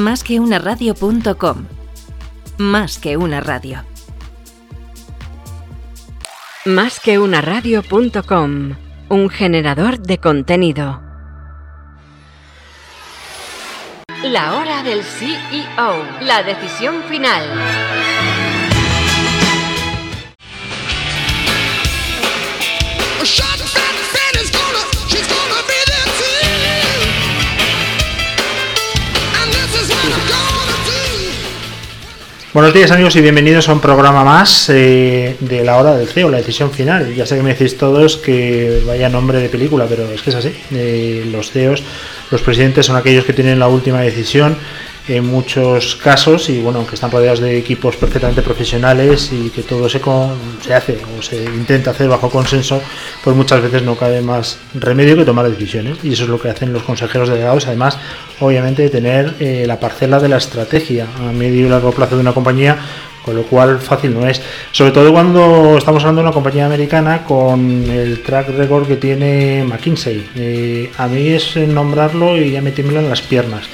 Más que una radio.com. Más que una radio. Más que una radio.com. Un generador de contenido. La hora del CEO. La decisión final. Buenos días amigos y bienvenidos a un programa más eh, de la hora del CEO, la decisión final. Ya sé que me decís todos que vaya nombre de película, pero es que es así. Eh, los CEOs, los presidentes son aquellos que tienen la última decisión en muchos casos y bueno, aunque están rodeados de equipos perfectamente profesionales y que todo se, se hace o se intenta hacer bajo consenso, pues muchas veces no cabe más remedio que tomar decisiones y eso es lo que hacen los consejeros delegados, además obviamente de tener eh, la parcela de la estrategia a medio y largo plazo de una compañía con lo cual fácil no es. Sobre todo cuando estamos hablando de una compañía americana con el track record que tiene McKinsey. Eh, a mí es nombrarlo y ya me tiemblan las piernas.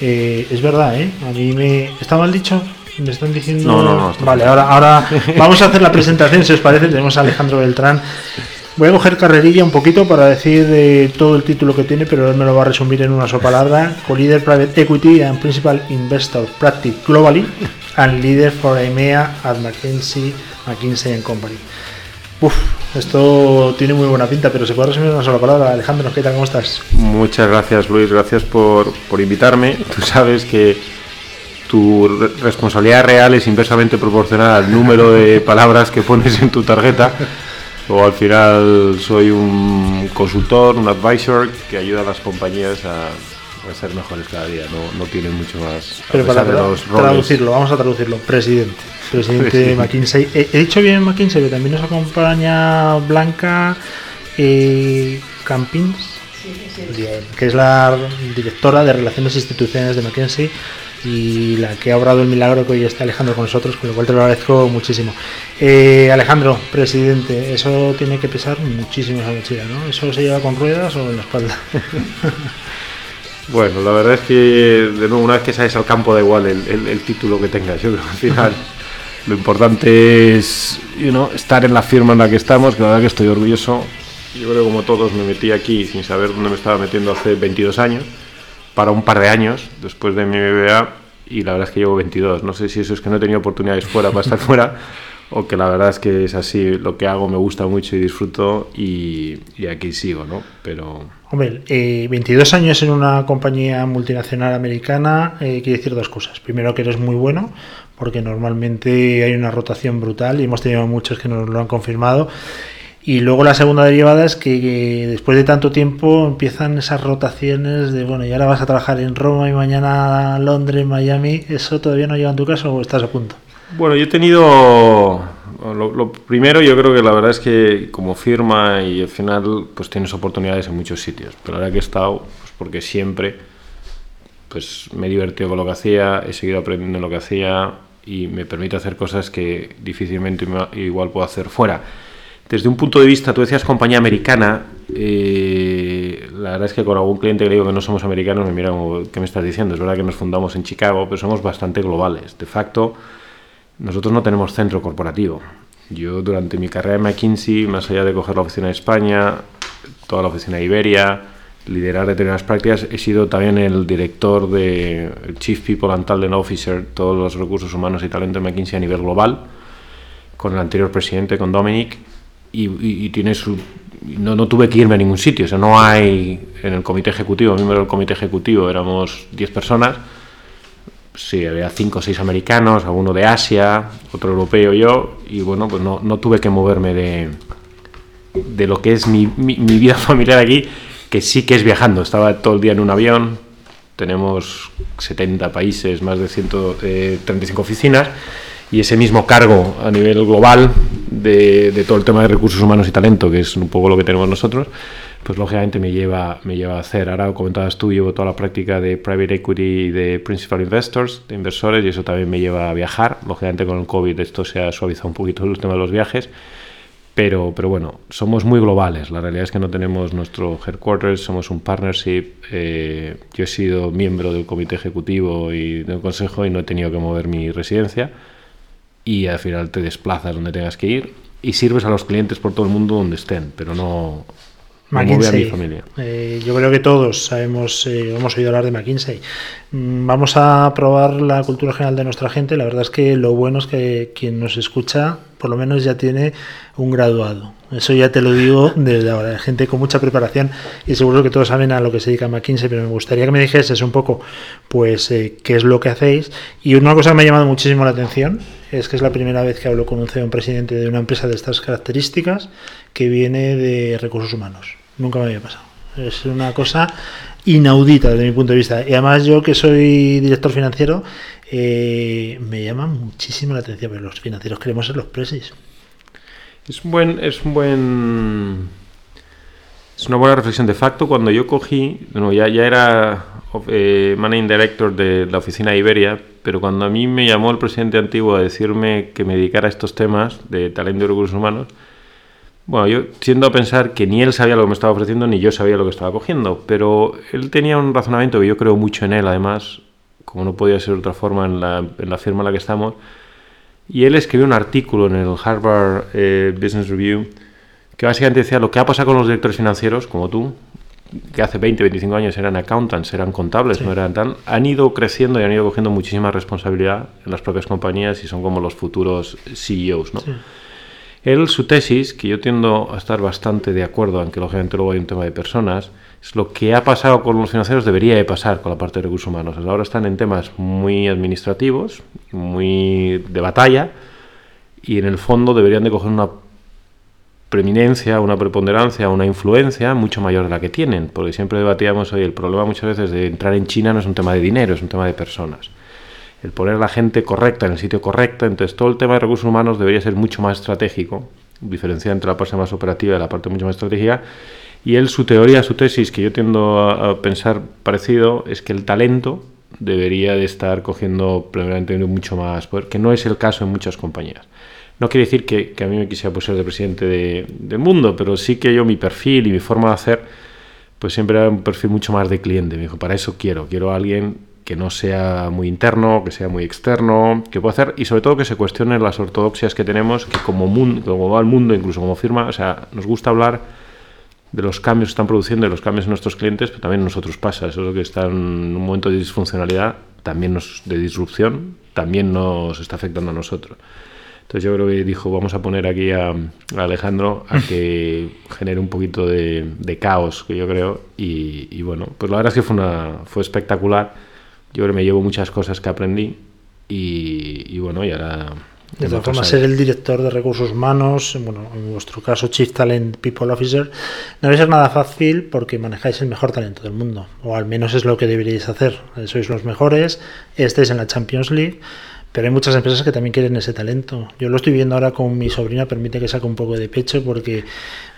Eh, es verdad, ¿eh? A mí me... ¿Está mal dicho? Me están diciendo... No, no, no. Vale, ahora, ahora vamos a hacer la presentación, si os parece. Tenemos a Alejandro Beltrán. Voy a coger carrerilla un poquito para decir eh, todo el título que tiene, pero él me lo va a resumir en una sola palabra. Co-Leader Private Equity and Principal Investor Practice Globally and Leader for EMEA at McKinsey, McKinsey Company. Uf, esto tiene muy buena pinta, pero se puede resumir una sola palabra. Alejandro, ¿qué tal? ¿Cómo estás? Muchas gracias, Luis. Gracias por, por invitarme. Tú sabes que tu responsabilidad real es inversamente proporcional al número de palabras que pones en tu tarjeta. O al final soy un consultor, un advisor que ayuda a las compañías a, a ser mejores cada día. No, no tiene mucho más. Pero para traducirlo, vamos a traducirlo. Presidente. Presidente de McKinsey. He, dicho bien McKinsey, pero también nos acompaña Blanca eh, Campins, que es la directora de Relaciones Institucionales de McKinsey y la que ha obrado el milagro que hoy está Alejandro con nosotros, con lo cual te lo agradezco muchísimo. Eh, Alejandro, presidente, eso tiene que pesar muchísimo esa mochila, ¿no? ¿Eso se lleva con ruedas o en la espalda? bueno, la verdad es que de nuevo, una vez que sales al campo da igual el, título que tengas, yo creo que al final lo importante es estar en la firma en la que estamos, que la verdad que estoy orgulloso. Yo creo que como todos me metí aquí sin saber dónde me estaba metiendo hace 22 años para un par de años después de mi BBA y la verdad es que llevo 22. No sé si eso es que no he tenido oportunidades fuera para estar fuera o que la verdad es que es así, lo que hago me gusta mucho y disfruto y, aquí sigo, ¿no? Pero... Hombre, 22 eh, años en una compañía multinacional americana eh, quiere decir dos cosas. Primero que eres muy bueno, porque normalmente hay una rotación brutal y hemos tenido muchos que nos lo han confirmado. Y luego la segunda derivada es que, después de tanto tiempo empiezan esas rotaciones de, bueno, y ahora vas a trabajar en Roma y mañana Londres, Miami. ¿Eso todavía no llega en tu caso o estás a punto? Bueno, yo he tenido... Lo, primero yo creo que la verdad es que como firma y al final pues tienes oportunidades en muchos sitios. Pero ahora que he estado, pues porque siempre pues me he divertido con lo que hacía, he seguido aprendiendo lo que hacía y me permite hacer cosas que difícilmente igual puedo hacer fuera. Desde un punto de vista, tú decías compañía americana, eh, la verdad es que con algún cliente que le digo que no somos americanos me mira como, ¿qué me estás diciendo? Es verdad que nos fundamos en Chicago, pero somos bastante globales. De facto, nosotros no tenemos centro corporativo. Yo durante mi carrera en McKinsey, más allá de coger la oficina de España, toda la oficina de Iberia, liderar determinadas prácticas, he sido también el director de Chief People and Talent Officer, todos los recursos humanos y talento de McKinsey a nivel global, con el anterior presidente, con Dominic y, tiene su, no, no, tuve que irme a ningún sitio, o sea, no hay en el comité ejecutivo, miembro del comité ejecutivo éramos 10 personas, sí, había 5 o 6 americanos, alguno de Asia, otro europeo yo, y bueno, pues no, no tuve que moverme de, de lo que es mi, mi, vida familiar aquí, que sí que es viajando, estaba todo el día en un avión, tenemos 70 países, más de 135 oficinas, y ese mismo cargo a nivel global de, todo el tema de recursos humanos y talento, que es un poco lo que tenemos nosotros, pues lógicamente me lleva, me lleva a hacer. Ahora comentabas tú, llevo toda la práctica de private equity y de principal investors, de inversores, y eso también me lleva a viajar. Lógicamente con el COVID esto se ha suavizado un poquito el tema de los viajes pero, pero bueno, somos muy globales. La realidad es que no tenemos nuestro headquarters, somos un partnership. Eh, yo he sido miembro del comité ejecutivo y del consejo y no he tenido que mover mi residencia. Y al final te desplazas donde tengas que ir y sirves a los clientes por todo el mundo donde estén, pero no, McKinsey. familia. Eh, yo creo que todos sabemos, eh, hemos oído hablar de McKinsey. Mm, vamos a probar la cultura general de nuestra gente. La verdad es que lo bueno es que quien nos escucha, por lo menos ya tiene un graduado. Eso ya te lo digo desde ahora. Gente con mucha preparación y seguro que todos saben a lo que se dedica McKinsey, pero me gustaría que me dijeses un poco, pues, eh, qué es lo que hacéis. Y una cosa que me ha llamado muchísimo la atención es que es la primera vez que hablo con un CEO, un presidente de una empresa de estas características que viene de recursos humanos. Nunca me había pasado. Es una cosa inaudita desde mi punto de vista. Y además yo que soy director financiero, eh, me llama muchísimo la atención, pero los financieros queremos ser los presis. Es un buen, es un buen, es una buena reflexión de facto. Cuando yo cogí, bueno, ya, ya era eh, managing director de la oficina de Iberia, pero cuando a mí me llamó el presidente antiguo a decirme que me dedicara a estos temas de talento y recursos humanos, bueno, yo tiendo a pensar que ni él sabía lo que me estaba ofreciendo ni yo sabía lo que estaba cogiendo, pero él tenía un razonamiento que yo creo mucho en él, además, como no podía ser de otra forma en la, en la firma en la que estamos, y él escribió un artículo en el Harvard eh, Business Review que básicamente decía lo que ha pasado con los directores financieros, como tú, que hace 20, 25 años eran accountants, eran contables, no eran tan, han ido creciendo y han ido cogiendo muchísima responsabilidad en las propias compañías y son como los futuros CEOs, ¿no? Él, su tesis, que yo tiendo a estar bastante de acuerdo, aunque lógicamente luego hay un tema de personas, es lo que ha pasado con los financieros debería de pasar con la parte de recursos humanos. Ahora están en temas muy administrativos, muy de batalla, y en el fondo deberían de coger una preeminencia, una preponderancia, una influencia mucho mayor de la que tienen, porque siempre debatíamos hoy el problema muchas veces de entrar en China no es un tema de dinero, es un tema de personas el poner a la gente correcta en el sitio correcto. Entonces, todo el tema de recursos humanos debería ser mucho más estratégico, diferenciar entre la parte más operativa y la parte mucho más estratégica. Y él, su teoría, su tesis, que yo tiendo a, pensar parecido, es que el talento debería de estar cogiendo primeramente mucho más poder, que no es el caso en muchas compañías. No quiere decir que, a mí me quisiera pues, ser de presidente del mundo, pero sí que yo mi perfil y mi forma de hacer, pues siempre era un perfil mucho más de cliente. Me dijo, para eso quiero, quiero a alguien que no sea muy interno, que sea muy externo, que pueda hacer y sobre todo que se cuestionen las ortodoxias que tenemos, que como, mundo, como va el mundo, incluso como firma, o sea, nos gusta hablar de los cambios que están produciendo y los cambios en nuestros clientes, pero también a nosotros pasa, eso es lo que está en un momento de disfuncionalidad, también nos, de disrupción, también nos está afectando a nosotros. Entonces yo creo que dijo, vamos a poner aquí a, Alejandro a que genere un poquito de, caos, que yo creo, y, y, bueno, pues la verdad es que fue, una, fue espectacular yo creo que me llevo muchas cosas que aprendí y, bueno, y ahora... De todas formas, ser el director de recursos humanos, bueno, en vuestro caso Chief Talent People Officer, no debe ser nada fácil porque manejáis el mejor talento del mundo, o al menos es lo que deberíais hacer. Sois los mejores, estáis en la Champions League, pero hay muchas empresas que también quieren ese talento. Yo lo estoy viendo ahora con mi sobrina, permite que saque un poco de pecho porque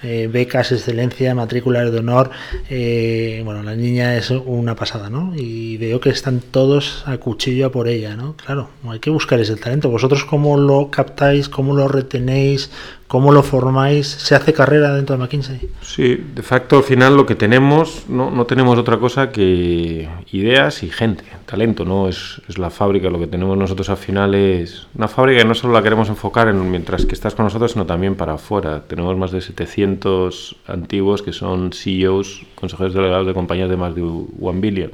eh, becas, excelencia, matrículas de honor, eh, bueno, la niña es una pasada, ¿no? Y veo que están todos a cuchillo por ella, ¿no? Claro, hay que buscar ese talento. ¿Vosotros cómo lo captáis, cómo lo retenéis, ¿Cómo lo formáis? ¿Se hace carrera dentro de McKinsey? Sí, de facto al final lo que tenemos, no, no tenemos otra cosa que ideas y gente, talento, ¿no? Es, es, la fábrica, lo que tenemos nosotros al final es una fábrica que no solo la queremos enfocar en mientras que estás con nosotros, sino también para afuera. Tenemos más de 700 antiguos que son CEOs, consejeros delegados de compañías de más de 1 billion.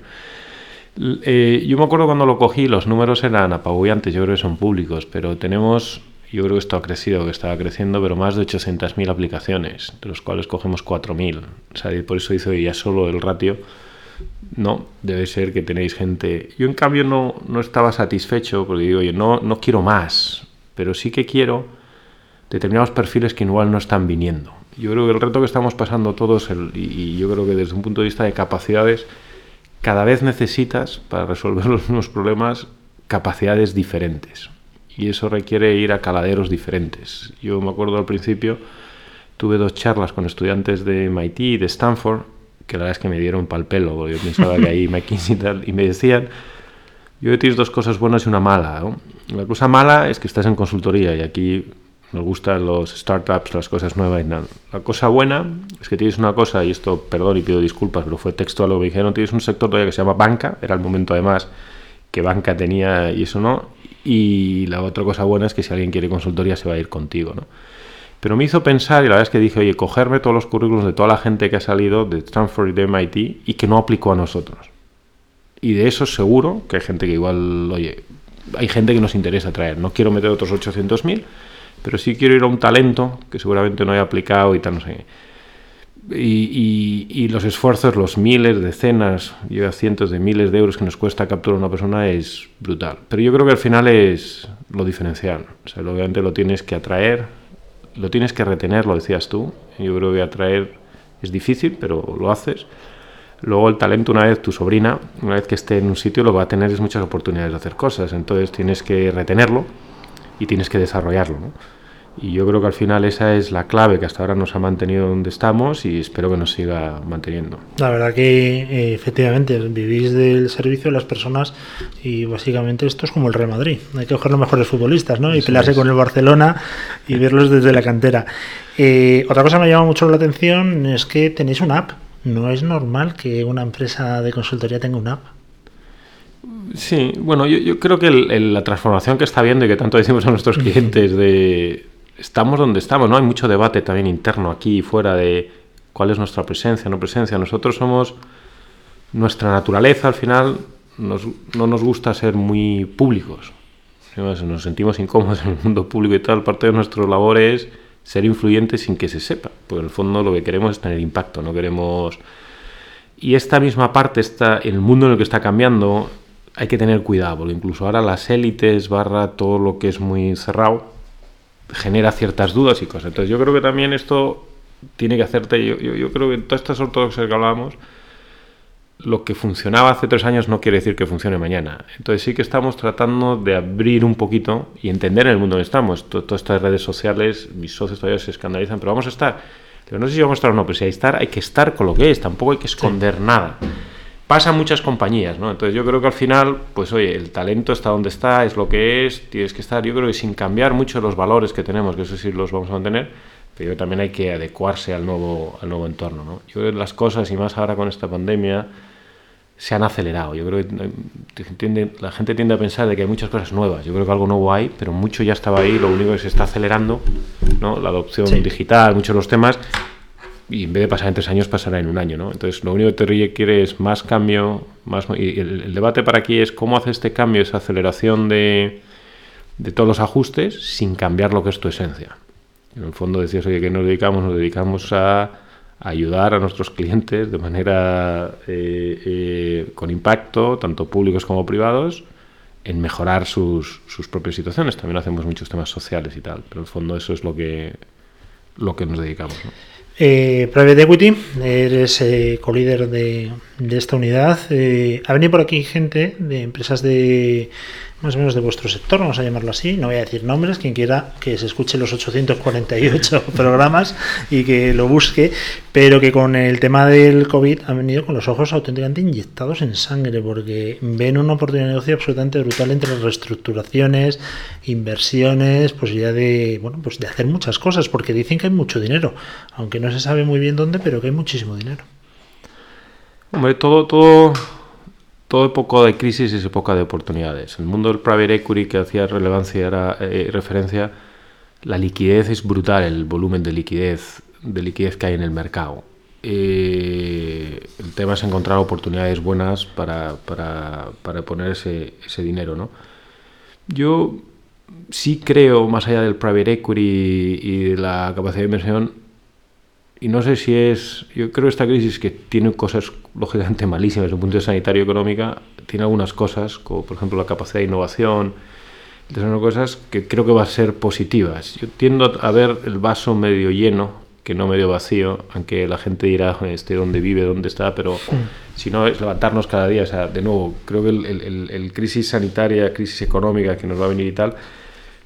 Eh, yo me acuerdo cuando lo cogí, los números eran apabullantes, yo creo que son públicos, pero tenemos yo creo que esto ha crecido, que estaba creciendo, pero más de 800.000 aplicaciones, de los cuales cogemos 4.000. O sea, por eso hice ya solo el ratio. No, debe ser que tenéis gente. Yo, en cambio, no, no estaba satisfecho porque digo, oye, no, no quiero más, pero sí que quiero determinados perfiles que igual no están viniendo. Yo creo que el reto que estamos pasando todos, y yo creo que desde un punto de vista de capacidades, cada vez necesitas, para resolver los mismos problemas, capacidades diferentes y eso requiere ir a caladeros diferentes. Yo me acuerdo al principio, tuve dos charlas con estudiantes de MIT y de Stanford, que la verdad es que me dieron pal pelo, yo pensaba que ahí McKinsey y tal, y me decían, yo tienes dos cosas buenas y una mala. La cosa mala es que estás en consultoría y aquí nos gustan los startups, las cosas nuevas y nada. La cosa buena es que tienes una cosa, y esto, perdón y pido disculpas, pero fue textual lo que dijeron, tienes un sector todavía que se llama banca, era el momento además que banca tenía y eso no, y la otra cosa buena es que si alguien quiere consultoría se va a ir contigo, ¿no? Pero me hizo pensar, y la verdad es que dije, oye, cogerme todos los currículos de toda la gente que ha salido de Stanford y de MIT y que no aplicó a nosotros. Y de eso seguro que hay gente que igual, oye, hay gente que nos interesa traer. No quiero meter otros 800.000, pero sí quiero ir a un talento que seguramente no haya aplicado y tal, no sé. Y, los esfuerzos, los miles, decenas, lleva cientos de miles de euros que nos cuesta capturar una persona es brutal. Pero yo creo que al final es lo diferencial. O sea, obviamente lo tienes que atraer, lo tienes que retener, lo decías tú. Yo creo que atraer es difícil, pero lo haces. Luego el talento, una vez tu sobrina, una vez que esté en un sitio, lo va a tener es muchas oportunidades de hacer cosas. Entonces tienes que retenerlo y tienes que desarrollarlo. Y yo creo que al final esa es la clave que hasta ahora nos ha mantenido donde estamos y espero que nos siga manteniendo. La verdad que eh, efectivamente vivís del servicio de las personas y básicamente esto es como el Real Madrid. Hay que coger los mejores futbolistas ¿no? y pelearse con el Barcelona y verlos desde la cantera. Eh, otra cosa que me llama mucho la atención es que tenéis una app. No es normal que una empresa de consultoría tenga una app. Sí, bueno, yo, creo que la transformación que está viendo y que tanto decimos a nuestros clientes de estamos donde estamos, ¿no? Hay mucho debate también interno aquí y fuera de cuál es nuestra presencia, no presencia. Nosotros somos nuestra naturaleza al final no nos gusta ser muy públicos. Nos sentimos incómodos en el mundo público y tal. Parte de nuestra labor es ser influyentes sin que se sepa. Porque en el fondo lo que queremos es tener impacto, no queremos... Y esta misma parte está el mundo en el que está cambiando, hay que tener cuidado, incluso ahora las élites barra todo lo que es muy cerrado, genera ciertas dudas y cosas. Entonces yo creo que también esto tiene que hacerte, yo, yo, creo que en todas estas ortodoxias que hablábamos, lo que funcionaba hace tres años no quiere decir que funcione mañana. Entonces sí que estamos tratando de abrir un poquito y entender en el mundo en que estamos. Todas estas redes sociales, mis socios todavía se escandalizan, pero vamos a estar. Pero no sé si vamos a estar o no, pero si hay que estar, hay que estar con lo que es, tampoco hay que esconder nada pasa muchas compañías, ¿no? Entonces yo creo que al final, pues oye, el talento está donde está, es lo que es, tienes que estar, yo creo que sin cambiar mucho los valores que tenemos, que eso sí los vamos a mantener, pero también hay que adecuarse al nuevo, al nuevo entorno, ¿no? Yo creo que las cosas, y más ahora con esta pandemia, se han acelerado. Yo creo que la gente tiende a pensar de que hay muchas cosas nuevas. Yo creo que algo nuevo hay, pero mucho ya estaba ahí, lo único que se está acelerando, ¿no? La adopción digital, muchos de los temas, y en vez de pasar en tres años, pasará en un año, ¿no? Entonces, lo único que te requiere es más cambio, más... Y el, debate para aquí es cómo hace este cambio, esa aceleración de, de todos los ajustes sin cambiar lo que es tu esencia. En el fondo decías, oye, ¿qué nos dedicamos? Nos dedicamos a, ayudar a nuestros clientes de manera eh, eh, con impacto, tanto públicos como privados, en mejorar sus, sus propias situaciones. También hacemos muchos temas sociales y tal, pero en el fondo eso es lo que, lo que nos dedicamos. ¿no? Eh, Private Equity, eres eh, co-líder de, esta unidad. Eh, ha venido por aquí gente de empresas de más o menos de vuestro sector, vamos a llamarlo así. No voy a decir nombres, quien quiera que se escuche los 848 programas y que lo busque, pero que con el tema del COVID han venido con los ojos auténticamente inyectados en sangre, porque ven una oportunidad de negocio absolutamente brutal entre reestructuraciones, inversiones, posibilidad de, bueno, pues de hacer muchas cosas, porque dicen que hay mucho dinero, aunque no se sabe muy bien dónde, pero que hay muchísimo dinero. Hombre, todo, todo todo época de crisis es época de oportunidades. El mundo del private equity que hacía relevancia era eh, referencia, la liquidez es brutal, el volumen de liquidez, de liquidez que hay en el mercado. Eh, el tema es encontrar oportunidades buenas para, para, para poner ese, ese, dinero. ¿no? Yo sí creo, más allá del private equity y de la capacidad de inversión, y no sé si es, yo creo que esta crisis que tiene cosas lógicamente malísimas desde el punto de vista sanitario económica, tiene algunas cosas, como por ejemplo la capacidad de innovación, son cosas que creo que van a ser positivas. Yo tiendo a ver el vaso medio lleno que no medio vacío, aunque la gente dirá, este dónde vive, dónde está, pero si no es levantarnos cada día, o sea, de nuevo, creo que el, el, crisis sanitaria, crisis económica que nos va a venir y tal,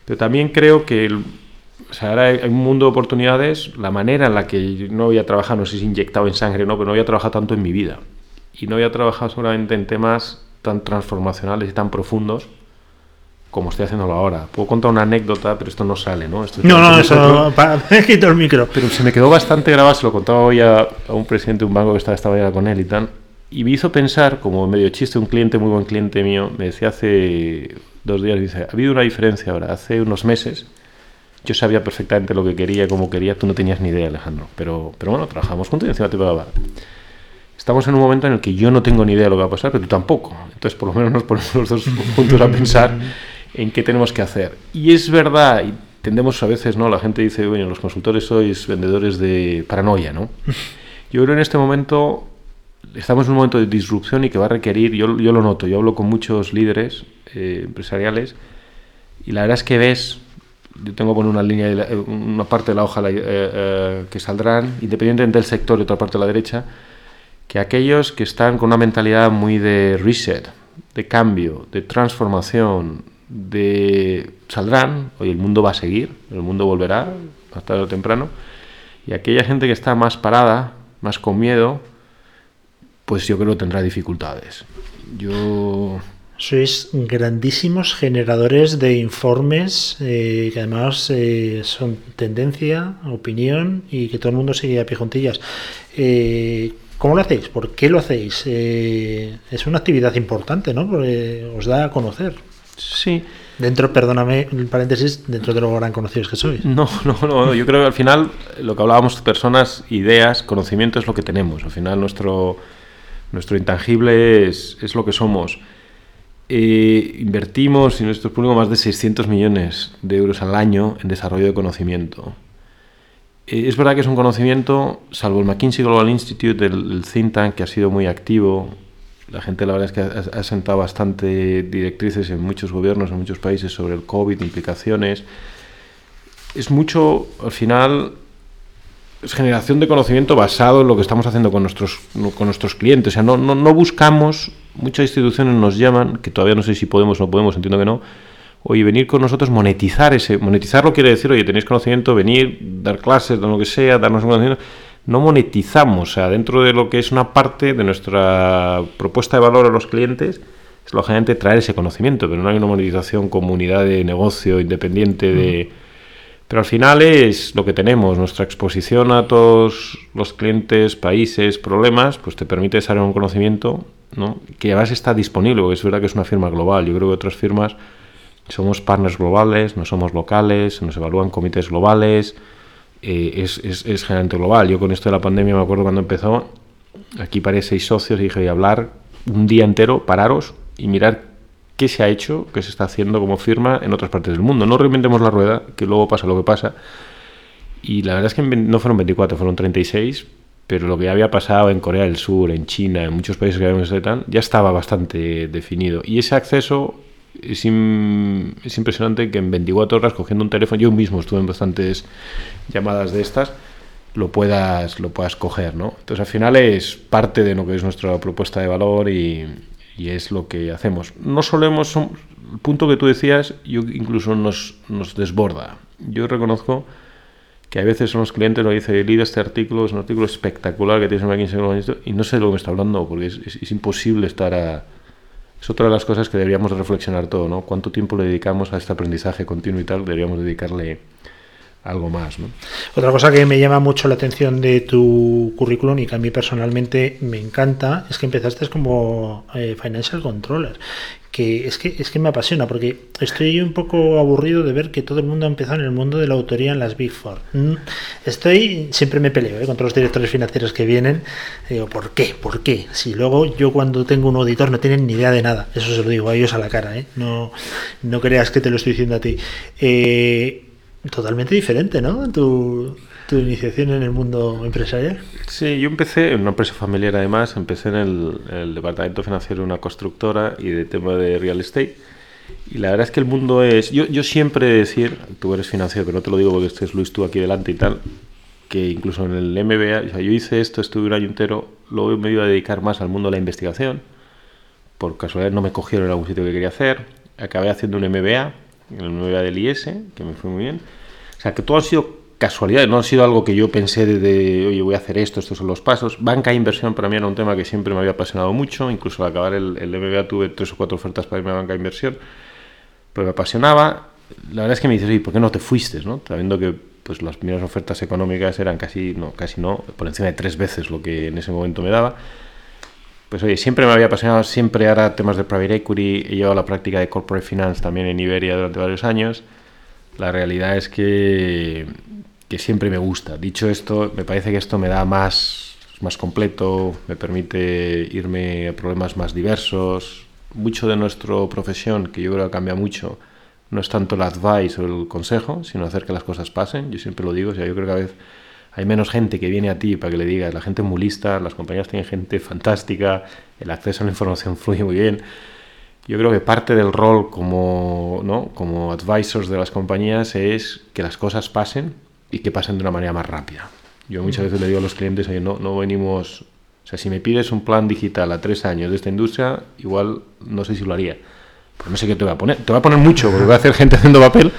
pero también creo que el, o sea, ahora hay un mundo de oportunidades. La manera en la que no había trabajado, no sé si inyectado en sangre o no, pero no había trabajado tanto en mi vida. Y no había trabajado solamente en temas tan transformacionales y tan profundos como estoy haciéndolo ahora. Puedo contar una anécdota, pero esto no sale, ¿no? Esto no, no, eso, he quito el micro. Pero se me quedó bastante grabado, se lo contaba hoy a, un presidente de un banco que estaba, estaba ya con él y tal, y me hizo pensar, como medio chiste, un cliente, muy buen cliente mío, me decía hace dos días, dice, ha habido una diferencia ahora, hace unos meses yo sabía perfectamente lo que quería, cómo quería, tú no tenías ni idea, Alejandro, pero, pero bueno, trabajamos juntos y encima te pagaba. Estamos en un momento en el que yo no tengo ni idea de lo que va a pasar, pero tú tampoco. Entonces, por lo menos nos ponemos los dos juntos a pensar en qué tenemos que hacer. Y es verdad, y tendemos a veces, ¿no? La gente dice, bueno, los consultores sois vendedores de paranoia, ¿no? Yo creo en este momento estamos en un momento de disrupción y que va a requerir, yo, yo lo noto, yo hablo con muchos líderes eh, empresariales y la verdad es que ves, yo tengo por una línea, una parte de la hoja eh, eh, que saldrán, independientemente del sector y otra parte de la derecha, que aquellos que están con una mentalidad muy de reset, de cambio, de transformación, de saldrán, hoy el mundo va a seguir, el mundo volverá, más tarde o temprano, y aquella gente que está más parada, más con miedo, pues yo creo que tendrá dificultades. Yo sois grandísimos generadores de informes eh, que además eh, son tendencia, opinión y que todo el mundo sigue a pie juntillas. Eh, ¿Cómo lo hacéis? ¿Por qué lo hacéis? es una actividad importante, ¿no? Porque os da a conocer. Sí. Dentro, perdóname, el paréntesis, dentro de lo gran conocidos que sois. No, no, no. Yo creo que al final lo que hablábamos, personas, ideas, conocimiento es lo que tenemos. Al final nuestro, nuestro intangible es, es lo que somos. Eh, invertimos en nuestro público más de 600 millones de euros al año en desarrollo de conocimiento. Eh, es verdad que es un conocimiento, salvo el McKinsey Global Institute, el, think tank que ha sido muy activo, la gente la verdad es que ha, sentado bastante directrices en muchos gobiernos, en muchos países sobre el COVID, implicaciones. Es mucho, al final, generación de conocimiento basado en lo que estamos haciendo con nuestros, con nuestros clientes. O sea, no, no, no buscamos, muchas instituciones nos llaman, que todavía no sé si podemos o no podemos, entiendo que no, oye, venir con nosotros, monetizar ese. Monetizarlo quiere decir, oye, tenéis conocimiento, venir, dar clases, dar lo que sea, darnos conocimiento. No monetizamos, o sea, dentro de lo que es una parte de nuestra propuesta de valor a los clientes, es lógicamente traer ese conocimiento, pero no hay una monetización como unidad de negocio independiente de. Pero al final es lo que tenemos, nuestra exposición a todos los clientes, países, problemas, pues te permite desarrollar un conocimiento ¿no? que además está disponible, es verdad que es una firma global. Yo creo que otras firmas somos partners globales, no somos locales, nos evalúan comités globales, eh, es, es, es, generalmente global. Yo con esto de la pandemia me acuerdo cuando empezó, aquí paré seis socios y dije, voy a hablar un día entero, pararos y mirar qué se ha hecho, qué se está haciendo como firma en otras partes del mundo. No reinventemos la rueda, que luego pasa lo que pasa. Y la verdad es que no fueron 24, fueron 36, pero lo que había pasado en Corea del Sur, en China, en muchos países que habíamos estado, ya estaba bastante definido. Y ese acceso es, es, impresionante que en 24 horas cogiendo un teléfono, yo mismo estuve en bastantes llamadas de estas, lo puedas, lo puedas coger, ¿no? Entonces al final es parte de lo que es nuestra propuesta de valor y, y es lo que hacemos. No solemos, el punto que tú decías, yo incluso nos, nos desborda. Yo reconozco que a veces son los clientes nos dicen, he este artículo, es un artículo espectacular que tienes en McKinsey y no sé de lo que me está hablando, porque es, es imposible estar a, es otra de las cosas que deberíamos reflexionar todo, ¿no? ¿Cuánto tiempo le dedicamos a este aprendizaje continuo y tal? Deberíamos dedicarle algo más, ¿no? Otra cosa que me llama mucho la atención de tu currículum y que a mí personalmente me encanta es que empezaste como eh, financial controller que es que es que me apasiona porque estoy un poco aburrido de ver que todo el mundo ha empezado en el mundo de la autoría en las Big Four. Mm, estoy siempre me peleo ¿eh? contra los directores financieros que vienen. Digo, ¿por qué? ¿Por qué? Si luego yo cuando tengo un auditor no tienen ni idea de nada. Eso se lo digo a ellos a la cara. ¿eh? No, no creas que te lo estoy diciendo a ti. Eh, totalmente diferente, ¿no? Tu, iniciación en el mundo empresarial? Sí, yo empecé en una empresa familiar además, empecé en el, departamento financiero de una constructora y de tema de real estate. Y la verdad es que el mundo es... Yo, yo siempre decir, tú eres financiero, pero no te lo digo porque estés Luis tú aquí delante y tal, que incluso en el MBA, o sea, yo hice esto, estuve un año entero, luego me iba a dedicar más al mundo de la investigación. Por casualidad no me cogieron en algún sitio que quería hacer. Acabé haciendo un MBA, el MBA del IS, que me fue muy bien. O sea, que todo ha sido casualidad, no ha sido algo que yo pensé de, oye, voy a hacer esto, estos son los pasos. Banca e inversión para mí era un tema que siempre me había apasionado mucho, incluso al acabar el, el MBA tuve tres o cuatro ofertas para irme a banca e inversión. Pero me apasionaba. La verdad es que me dices, oye, ¿por qué no te fuiste? ¿no? Sabiendo que pues, las primeras ofertas económicas eran casi, no, casi no, por encima de tres veces lo que en ese momento me daba. Pues oye, siempre me había apasionado, siempre ahora temas de private equity, he llevado la práctica de corporate finance también en Iberia durante varios años. La realidad es que, que siempre me gusta. Dicho esto, me parece que esto me da más, más completo, me permite irme a problemas más diversos. Mucho de nuestra profesión, que yo creo que cambia mucho, no es tanto el advice o el consejo, sino hacer que las cosas pasen. Yo siempre lo digo, o sea, yo creo que a veces hay menos gente que viene a ti para que le digas, la gente es muy lista, las compañías tienen gente fantástica, el acceso a la información fluye muy bien. Yo creo que parte del rol como, ¿no? como advisors de las compañías es que las cosas pasen y que pasen de una manera más rápida. Yo muchas veces le digo a los clientes, oye, no, no venimos, o sea, si me pides un plan digital a tres años de esta industria, igual no sé si lo haría pues no sé qué te voy a poner. Te voy a poner mucho, porque voy a hacer gente haciendo papel,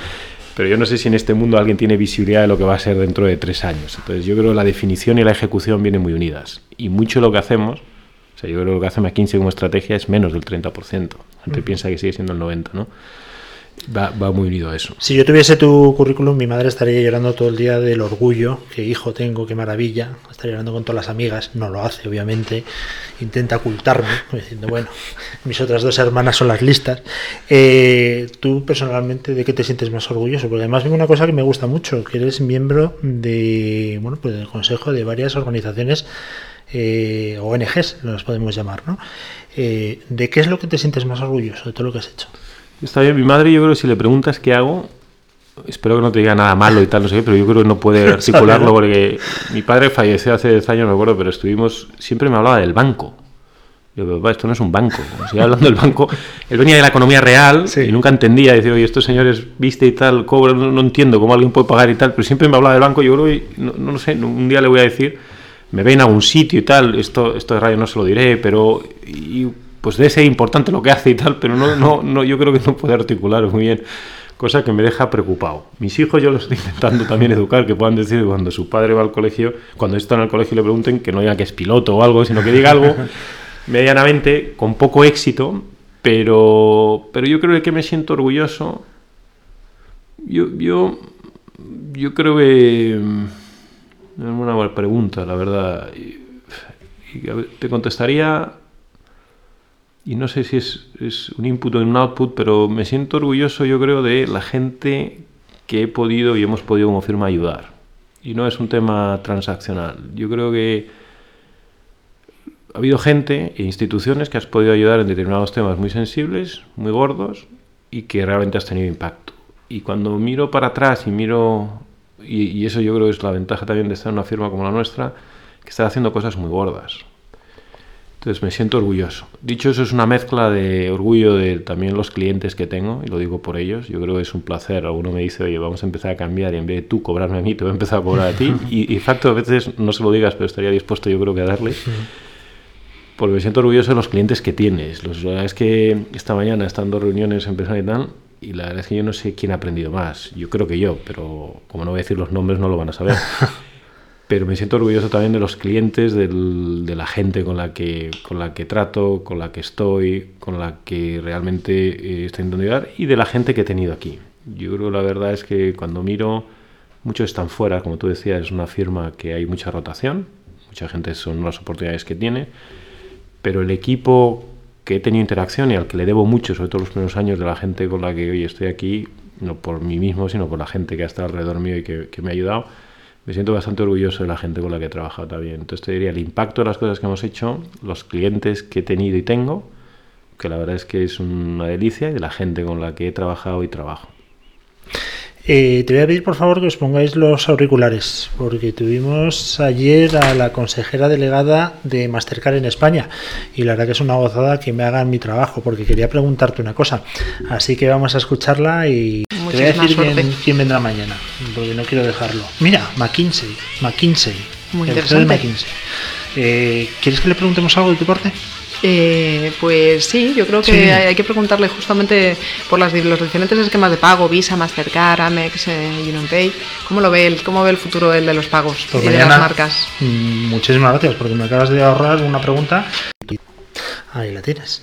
pero yo no sé si en este mundo alguien tiene visibilidad de lo que va a ser dentro de tres años. Entonces yo creo que la definición y la ejecución vienen muy unidas. Y mucho de lo que hacemos, o sea, yo creo que lo que hace McKinsey como estrategia es menos del 30%. La gente piensa que sigue siendo el 90%, ¿no? Va, muy unido a eso. Si yo tuviese tu currículum, mi madre estaría llorando todo el día del orgullo, qué hijo tengo, qué maravilla. Estaría llorando con todas las amigas, no lo hace, obviamente. Intenta ocultarme, diciendo, bueno, mis otras dos hermanas son las listas. Eh, tú personalmente, ¿de qué te sientes más orgulloso? Porque además vengo una cosa que me gusta mucho, que eres miembro de, bueno, pues del consejo de varias organizaciones eh, ONGs, las podemos llamar, ¿no? Eh, ¿De qué es lo que te sientes más orgulloso de todo lo que has hecho? Está bien, mi madre yo creo que si le preguntas qué hago, espero que no te diga nada malo y tal, no sé qué, pero yo creo que no puede articularlo porque mi padre falleció hace 10 años, me acuerdo, pero estuvimos, siempre me hablaba del banco. Yo, papá, esto no es un banco. Como hablando del banco, él venía de la economía real y nunca entendía. Decía, oye, estos señores viste y tal, cobran, no, entiendo cómo alguien puede pagar y tal, pero siempre me hablaba del banco. Yo creo que, no, no, sé, un día le voy a decir, me ven a un sitio y tal, esto, esto de radio no se lo diré, pero pues debe ser importante lo que hace y tal, pero no, no, no, yo creo que no puede articular muy bien, cosa que me deja preocupado. Mis hijos yo los estoy intentando también educar, que puedan decir cuando su padre va al colegio, cuando están al colegio y le pregunten que no diga que es piloto o algo, sino que diga algo medianamente, con poco éxito, pero, pero yo creo que me siento orgulloso. Yo, yo, yo creo que... Mm, es una buena pregunta, la verdad. te contestaría y no sé si es, un input o un output, pero me siento orgulloso, yo creo, de la gente que he podido y hemos podido como firma ayudar. Y no es un tema transaccional. Yo creo que ha habido gente e instituciones que has podido ayudar en determinados temas muy sensibles, muy gordos, y que realmente has tenido impacto. Y cuando miro para atrás y miro, y, y eso yo creo que es la ventaja también de estar en una firma como la nuestra, que está haciendo cosas muy gordas entonces me siento orgulloso. Dicho eso, es una mezcla de orgullo de también los clientes que tengo, y lo digo por ellos. Yo creo que es un placer. Alguno me dice, oye, vamos a empezar a cambiar y en vez de tú cobrarme a mí, te voy a empezar a cobrar a ti. Y, y facto, a veces no se lo digas, pero estaría dispuesto yo creo que a darle. Porque me siento orgulloso de los clientes que tienes. Los, la verdad es que esta mañana estando reuniones empresariales y tal, y la verdad es que yo no sé quién ha aprendido más. Yo creo que yo, pero como no voy a decir los nombres, no lo van a saber. pero me siento orgulloso también de los clientes, de la gente con la, que, con la que trato, con la que estoy, con la que realmente eh, estoy intentando ayudar y de la gente que he tenido aquí. Yo creo la verdad es que cuando miro, muchos están fuera, como tú decías, es una firma que hay mucha rotación, mucha gente son las oportunidades que tiene, pero el equipo que he tenido interacción y al que le debo mucho, sobre todo los primeros años de la gente con la que hoy estoy aquí, no por mí mismo, sino por la gente que ha estado alrededor mío y que, que me ha ayudado, me siento bastante orgulloso de la gente con la que he trabajado también. Entonces te diría el impacto de las cosas que hemos hecho, los clientes que he tenido y tengo, que la verdad es que es una delicia, y de la gente con la que he trabajado y trabajo. Eh, te voy a pedir por favor que os pongáis los auriculares, porque tuvimos ayer a la consejera delegada de Mastercard en España y la verdad que es una gozada que me hagan mi trabajo, porque quería preguntarte una cosa. Así que vamos a escucharla y te voy a decir quién, vendrá mañana, porque no quiero dejarlo. Mira, McKinsey, McKinsey. Muy interesante. Eh, ¿Quieres que le preguntemos algo de tu parte? Eh, pues sí, yo creo que hay, que preguntarle justamente por las, los diferentes esquemas de pago, Visa, Mastercard, Amex, eh, UnionPay. ¿Cómo lo ve el, cómo ve el futuro el de los pagos pues y de las marcas? Mm, muchísimas gracias porque me acabas de ahorrar una pregunta. Ahí la tienes.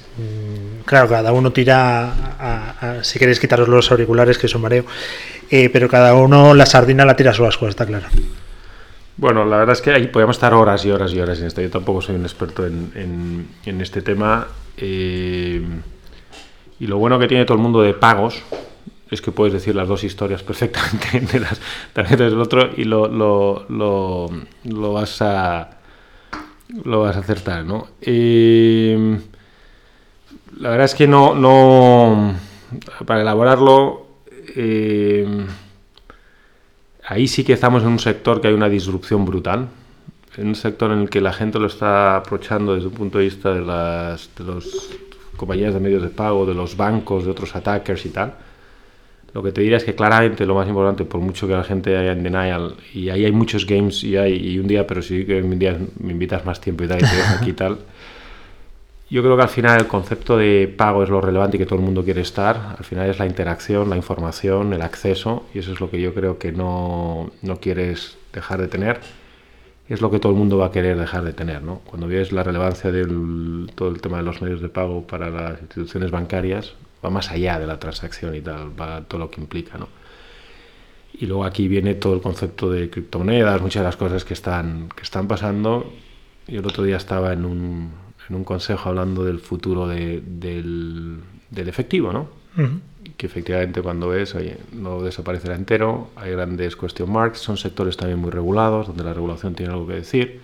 Claro, cada uno tira, a, si queréis quitaros los auriculares, que son mareo, eh, pero cada uno la sardina la tira a su asco, está claro. Bueno, la verdad es que ahí podemos estar horas y horas y horas en esto. Yo tampoco soy un experto en, este tema. Eh, y lo bueno que tiene todo el mundo de pagos es que puedes decir las dos historias perfectamente de las tarjetas del otro y lo, lo, lo, lo vas a lo vas a acertar, ¿no? Eh, la verdad es que no, no para elaborarlo eh, ahí sí que estamos en un sector que hay una disrupción brutal, en un sector en el que la gente lo está aprovechando desde un punto de vista de las de los compañías de medios de pago, de los bancos, de otros attackers y tal. Lo que te diría es que claramente lo más importante, por mucho que la gente haya en denial, y ahí hay muchos games y hay un día, pero si que me invitas más tiempo y tal, y te aquí y tal. Yo creo que al final el concepto de pago es lo relevante y que todo el mundo quiere estar. Al final es la interacción, la información, el acceso, y eso es lo que yo creo que no, no quieres dejar de tener. Es lo que todo el mundo va a querer dejar de tener. ¿no? Cuando ves la relevancia de todo el tema de los medios de pago para las instituciones bancarias, va más allá de la transacción y tal, va todo lo que implica. ¿no? Y luego aquí viene todo el concepto de criptomonedas, muchas de las cosas que están, que están pasando. Yo el otro día estaba en un, en un consejo hablando del futuro de, del, del, efectivo, ¿no? Que efectivamente cuando ves, oye, no desaparecerá entero, hay grandes question marks, son sectores también muy regulados, donde la regulación tiene algo que decir.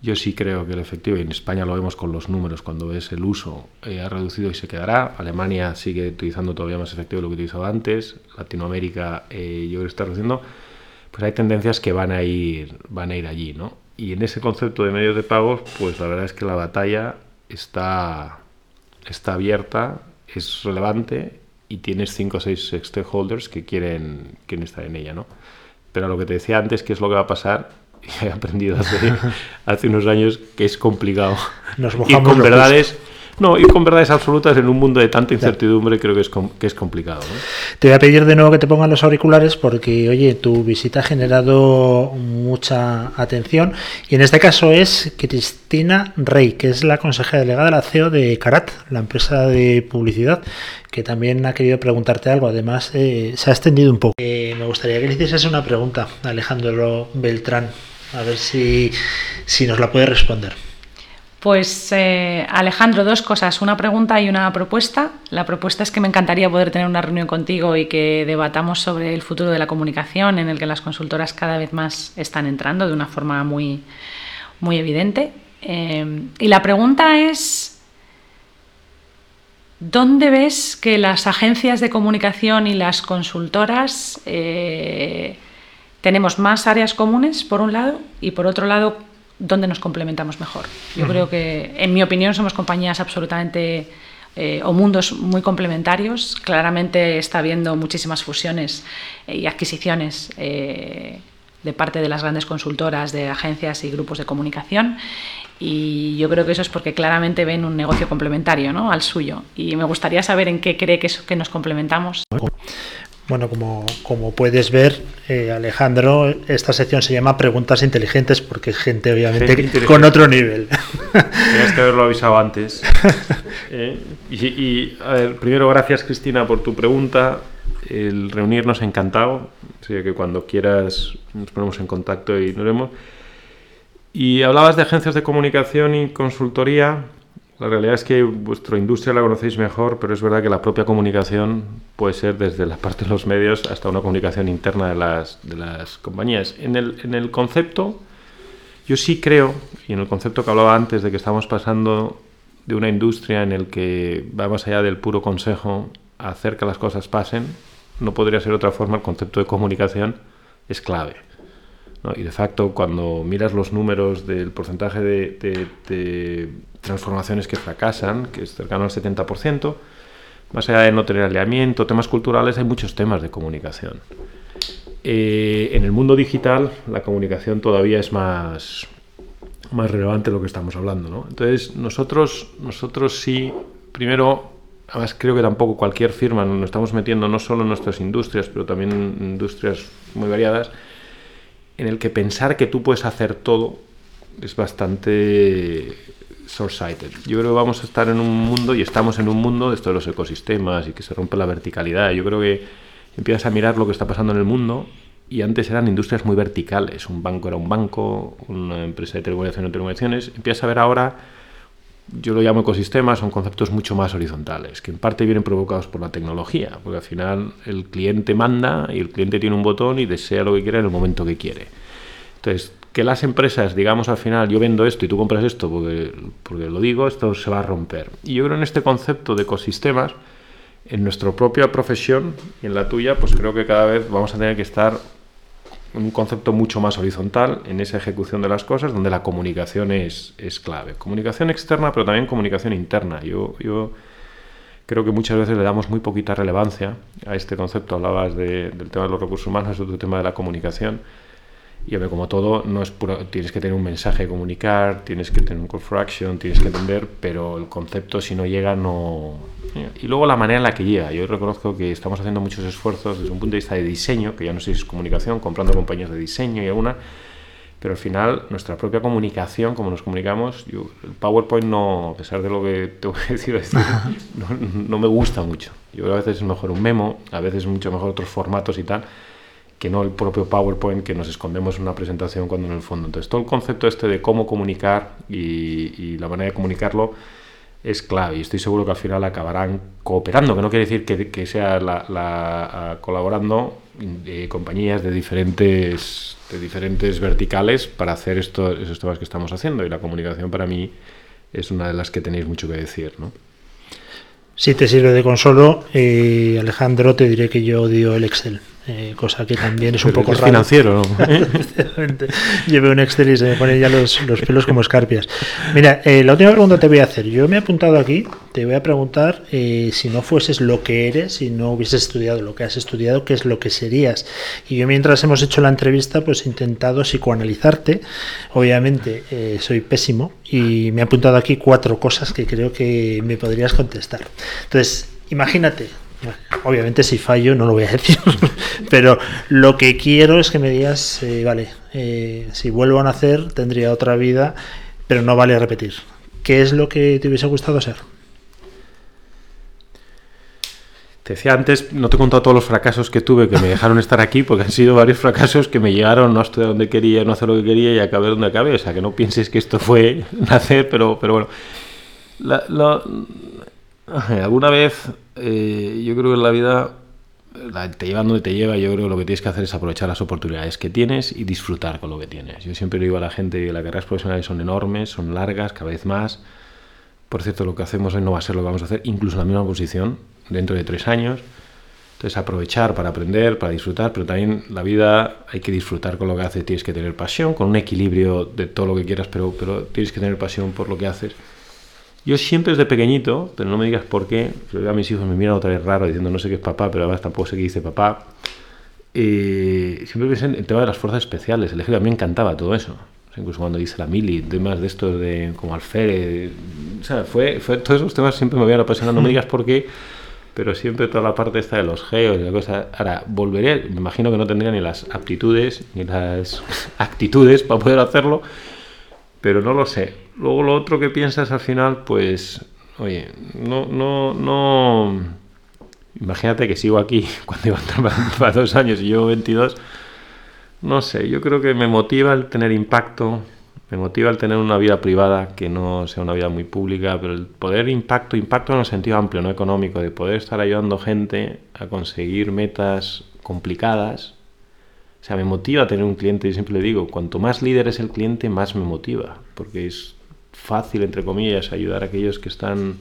Yo sí creo que el efectivo, y en España lo vemos con los números, cuando ves el uso, eh, ha reducido y se quedará. Alemania sigue utilizando todavía más efectivo de lo que utilizaba antes. Latinoamérica, eh, yo creo que está reduciendo. Pues hay tendencias que van a ir, van a ir allí, ¿no? Y en ese concepto de medios de pagos, pues la verdad es que la batalla está, está abierta, es relevante y tienes 5 o 6 stakeholders que quieren, quieren estar en ella, ¿no? Pero lo que te decía antes, ¿qué es lo que va a pasar? He aprendido hace, hace unos años que es complicado. Nos y con verdades... No, ir con verdades absolutas en un mundo de tanta incertidumbre creo que es, que es complicado. Te voy a pedir de nuevo que te pongan los auriculares porque, oye, tu visita ha generado mucha atención y en este caso es Cristina Rey, que es la consejera delegada de la CEO de Carat, la empresa de publicidad, que también ha querido preguntarte algo. Además, eh, se ha extendido un poco. Eh, me gustaría que le hicieses una pregunta a Alejandro Beltrán, a ver si, si nos la puede responder. Pues eh, Alejandro, dos cosas, una pregunta y una propuesta. La propuesta es que me encantaría poder tener una reunión contigo y que debatamos sobre el futuro de la comunicación en el que las consultoras cada vez más están entrando de una forma muy, muy evidente. Eh, y la pregunta es, ¿dónde ves que las agencias de comunicación y las consultoras eh, tenemos más áreas comunes, por un lado, y por otro lado, dónde nos complementamos mejor. Yo creo que, en mi opinión, somos compañías absolutamente eh, o mundos muy complementarios. Claramente está habiendo muchísimas fusiones eh, y adquisiciones eh, de parte de las grandes consultoras, de agencias y grupos de comunicación. Y yo creo que eso es porque claramente ven un negocio complementario ¿no? al suyo. Y me gustaría saber en qué cree que, que nos complementamos. Bueno, como, como puedes ver, eh, Alejandro, esta sección se llama Preguntas Inteligentes porque es gente, obviamente, con otro nivel. Tenías que haberlo avisado antes. Eh, y, a ver, primero, gracias, Cristina, por tu pregunta. El reunirnos encantado. Así que cuando quieras nos ponemos en contacto y nos vemos. Y hablabas de agencias de comunicación y consultoría. La realidad es que vuestra industria la conocéis mejor, pero es verdad que la propia comunicación puede ser desde la parte de los medios hasta una comunicación interna de las, de las compañías. En el, en el concepto, yo sí creo, y en el concepto que hablaba antes de que estamos pasando de una industria en el que va más allá del puro consejo a hacer que las cosas pasen, no podría ser otra forma, el concepto de comunicación es clave. Y de facto, cuando miras los números del porcentaje de, de transformaciones que fracasan, que es cercano al 70%. Más allá de no tener alineamiento, temas culturales, hay muchos temas de comunicación. Eh, en el mundo digital, la comunicación todavía es más, más relevante de lo que estamos hablando. ¿no? Entonces, nosotros, nosotros sí, primero, además creo que tampoco cualquier firma nos estamos metiendo no solo en nuestras industrias, pero también en industrias muy variadas, en el que pensar que tú puedes hacer todo es bastante short-sighted. Yo creo que vamos a estar en un mundo, y estamos en un mundo de esto los ecosistemas y que se rompe la verticalidad. Yo creo que empiezas a mirar lo que está pasando en el mundo y antes eran industrias muy verticales. Un banco era un banco, una empresa de telecomunicaciones, telecomunicaciones. Empiezas a ver ahora, yo lo llamo ecosistemas, son conceptos mucho más horizontales, que en parte vienen provocados por la tecnología, porque al final el cliente manda y el cliente tiene un botón y desea lo que quiere en el momento que quiere. Entonces, que las empresas, digamos al final, yo vendo esto y tú compras esto porque, porque lo digo, esto se va a romper. Y yo creo en este concepto de ecosistemas, en nuestra propia profesión y en la tuya, pues creo que cada vez vamos a tener que estar un concepto mucho más horizontal en esa ejecución de las cosas, donde la comunicación es, es clave. Comunicación externa, pero también comunicación interna. Yo, yo creo que muchas veces le damos muy poquita relevancia a este concepto. Hablabas del tema de los recursos humanos, otro tema de la comunicación y como todo, no es puro, tienes que tener un mensaje que comunicar, tienes que tener un call for action, tienes que entender, pero el concepto si no llega no... Y luego la manera en la que llega. Yo reconozco que estamos haciendo muchos esfuerzos desde un punto de vista de diseño, que ya no sé si es comunicación, comprando compañías de diseño y alguna, pero al final nuestra propia comunicación, como nos comunicamos, yo, el PowerPoint no, a pesar de lo que te voy a decir, no, no me gusta mucho. Yo a veces es mejor un memo, a veces es mucho mejor otros formatos y tal, que no el propio PowerPoint que nos escondemos en una presentación cuando en el fondo. Entonces, todo el concepto este de cómo comunicar y, la manera de comunicarlo es clave y estoy seguro que al final acabarán cooperando, que no quiere decir que, sea la, colaborando de compañías de diferentes, de diferentes verticales para hacer esto, esos temas que estamos haciendo y la comunicación para mí es una de las que tenéis mucho que decir. ¿no? Si te sirve de consolo, eh, Alejandro, te diré que yo odio el Excel. Eh, cosa que también es un poco es financiero, ¿no? Lleve un Excel y se me ponen ya los, pelos como escarpias. Mira, eh, la última pregunta te voy a hacer. Yo me he apuntado aquí, te voy a preguntar eh, si no fueses lo que eres, si no hubieses estudiado lo que has estudiado, qué es lo que serías. Y yo mientras hemos hecho la entrevista, pues he intentado psicoanalizarte. Obviamente soy pésimo y me he apuntado aquí cuatro cosas que creo que me podrías contestar. Entonces, imagínate, Obviamente si fallo no lo voy a decir, pero lo que quiero es que me digas, eh, vale, eh, si vuelvo a nacer tendría otra vida, pero no vale repetir. ¿Qué es lo que te hubiese gustado ser? Te decía antes, no te he contado todos los fracasos que tuve que me dejaron estar aquí, porque han sido varios fracasos que me llegaron, no a estudiar donde quería, no hacer lo que quería y acabé donde acabé. O sea, que no pienses que esto fue nacer, pero, pero bueno. alguna vez eh, yo creo que en la vida te lleva donde te lleva, yo creo que lo que tienes que hacer es aprovechar las oportunidades que tienes y disfrutar con lo que tienes. Yo siempre digo a la gente que las carreras profesionales son enormes, son largas, cada vez más. Por cierto, lo que hacemos hoy no va a ser lo que vamos a hacer, incluso en la misma posición, dentro de tres años. Entonces, aprovechar para aprender, para disfrutar, pero también la vida hay que disfrutar con lo que haces, tienes que tener pasión, con un equilibrio de todo lo que quieras, pero, pero tienes que tener pasión por lo que haces yo siempre desde pequeñito, pero no me digas por qué, a mis hijos me miran otra vez raro diciendo no sé qué es papá, pero además tampoco sé qué dice papá. Eh, siempre pensé en el tema de las fuerzas especiales. El a mí me encantaba todo eso. incluso cuando dice la mili, temas de estos de como alfere. O sea, fue, fue, todos esos temas siempre me habían apasionado. No me digas por qué, pero siempre toda la parte esta de los geos y la cosa. Ahora, volveré, me imagino que no tendría ni las aptitudes ni las actitudes para poder hacerlo, pero no lo sé Luego lo otro que piensas al final, pues, oye, no, no, no... Imagínate que sigo aquí cuando iba a para dos años y llevo 22. No sé, yo creo que me motiva el tener impacto, me motiva el tener una vida privada que no sea una vida muy pública, pero el poder impacto, impacto en el sentido amplio, no económico, de poder estar ayudando gente a conseguir metas complicadas, o sea, me motiva tener un cliente, y siempre le digo, cuanto más líder es el cliente, más me motiva, porque es fácil, entre comillas, ayudar a aquellos que están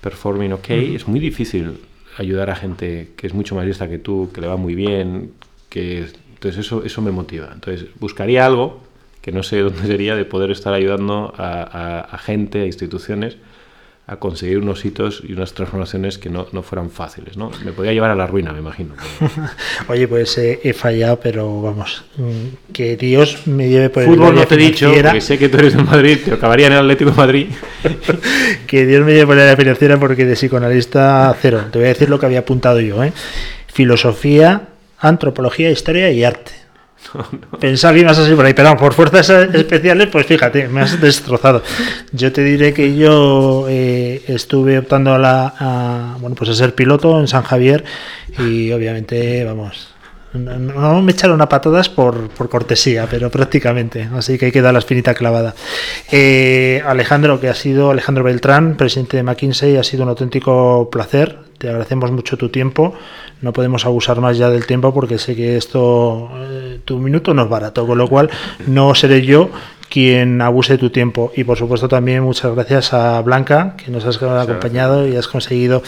performing ok. Es muy difícil ayudar a gente que es mucho más lista que tú, que le va muy bien, que entonces eso, eso me motiva. Entonces buscaría algo que no sé dónde sería de poder estar ayudando a gente, a instituciones a conseguir unos hitos y unas transformaciones que no, no fueran fáciles. ¿no? Me podía llevar a la ruina, me imagino. Oye, pues eh, he fallado, pero vamos, mm, que Dios me lleve por el Fútbol no te he dicho, que sé que tú eres de Madrid, te acabaría en el Atlético de Madrid. que Dios me lleve por la financiera porque de psicoanalista cero. Te voy a decir lo que había apuntado yo. ¿eh? Filosofía, antropología, historia y arte. Pensaba que ibas a por ahí, pero por fuerzas especiales, pues fíjate, me has destrozado. Yo te diré que yo eh, estuve optando a, la, bueno, pues a ser piloto en San Javier y obviamente, vamos, no me echaron a patadas por, por, cortesía, pero prácticamente. Así que hay que dar la espinita clavada. Eh, Alejandro, que ha sido Alejandro Beltrán, presidente de McKinsey, ha sido un auténtico placer. Te agradecemos mucho tu tiempo. No podemos abusar más ya del tiempo porque sé que esto, eh, tu minuto no es barato, con lo cual no seré yo quien abuse de tu tiempo. Y por supuesto también muchas gracias a Blanca, que nos has acompañado y has conseguido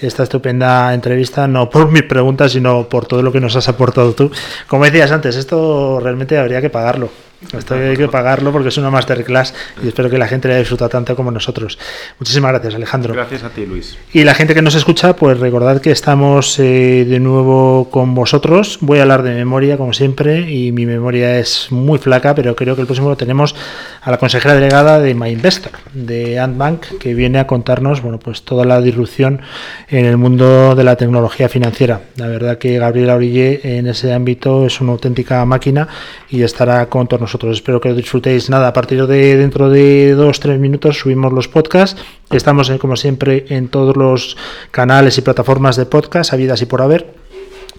esta estupenda entrevista, no por mis preguntas, sino por todo lo que nos has aportado tú. Como decías antes, esto realmente habría que pagarlo. Esto hay que pagarlo porque es una masterclass y espero que la gente la disfruta tanto como nosotros. Muchísimas gracias, Alejandro. Gracias a ti, Luis. Y la gente que nos escucha, pues recordad que estamos eh, de nuevo con vosotros. Voy a hablar de memoria, como siempre, y mi memoria es muy flaca, pero creo que el próximo lo tenemos a la consejera delegada de MyInvestor, de Antbank, que viene a contarnos, bueno, pues toda la disrupción en el mundo de la tecnología financiera. La verdad que Gabriela Orille en ese ámbito es una auténtica máquina y estará con todos nosotros. Espero que lo disfrutéis. Nada, a partir de dentro de dos, tres minutos subimos los podcasts. Estamos, eh, como siempre, en todos los canales y plataformas de podcast, habidas y por haber.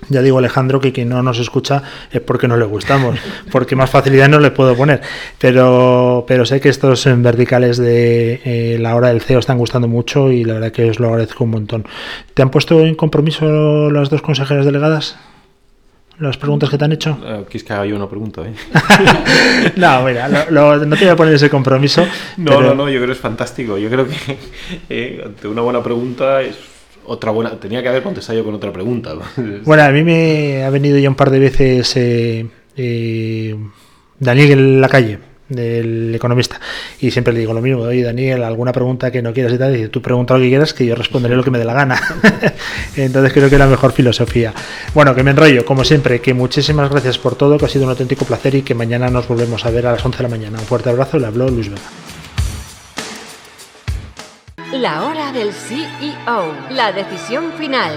Ya digo Alejandro que quien no nos escucha es porque no le gustamos, porque más facilidad no le puedo poner. Pero, pero sé que estos en verticales de eh, la hora del CEO están gustando mucho y la verdad que os lo agradezco un montón. ¿Te han puesto en compromiso las dos consejeras delegadas? Las preguntas que te han hecho? Eh, ¿Quieres que haga yo una pregunta? Eh? no, mira, no te voy a poner ese compromiso. No, no, no, yo creo que es fantástico. Yo creo que eh, ante una buena pregunta es otra buena. Tenía que haber contestado yo con otra pregunta. bueno, a mí me ha venido ya un par de veces Daniel en la calle del economista. Y siempre le digo lo mismo, oye Daniel, alguna pregunta que no quieras y tal, y tú pregunta lo que quieras, que yo responderé lo que me dé la gana. Entonces creo que es la mejor filosofía. Bueno, que me enrollo, como siempre, que muchísimas gracias por todo, que ha sido un auténtico placer y que mañana nos volvemos a ver a las 11 de la mañana. Un fuerte abrazo, le habló Luis Vega. La hora del CEO, la decisión final.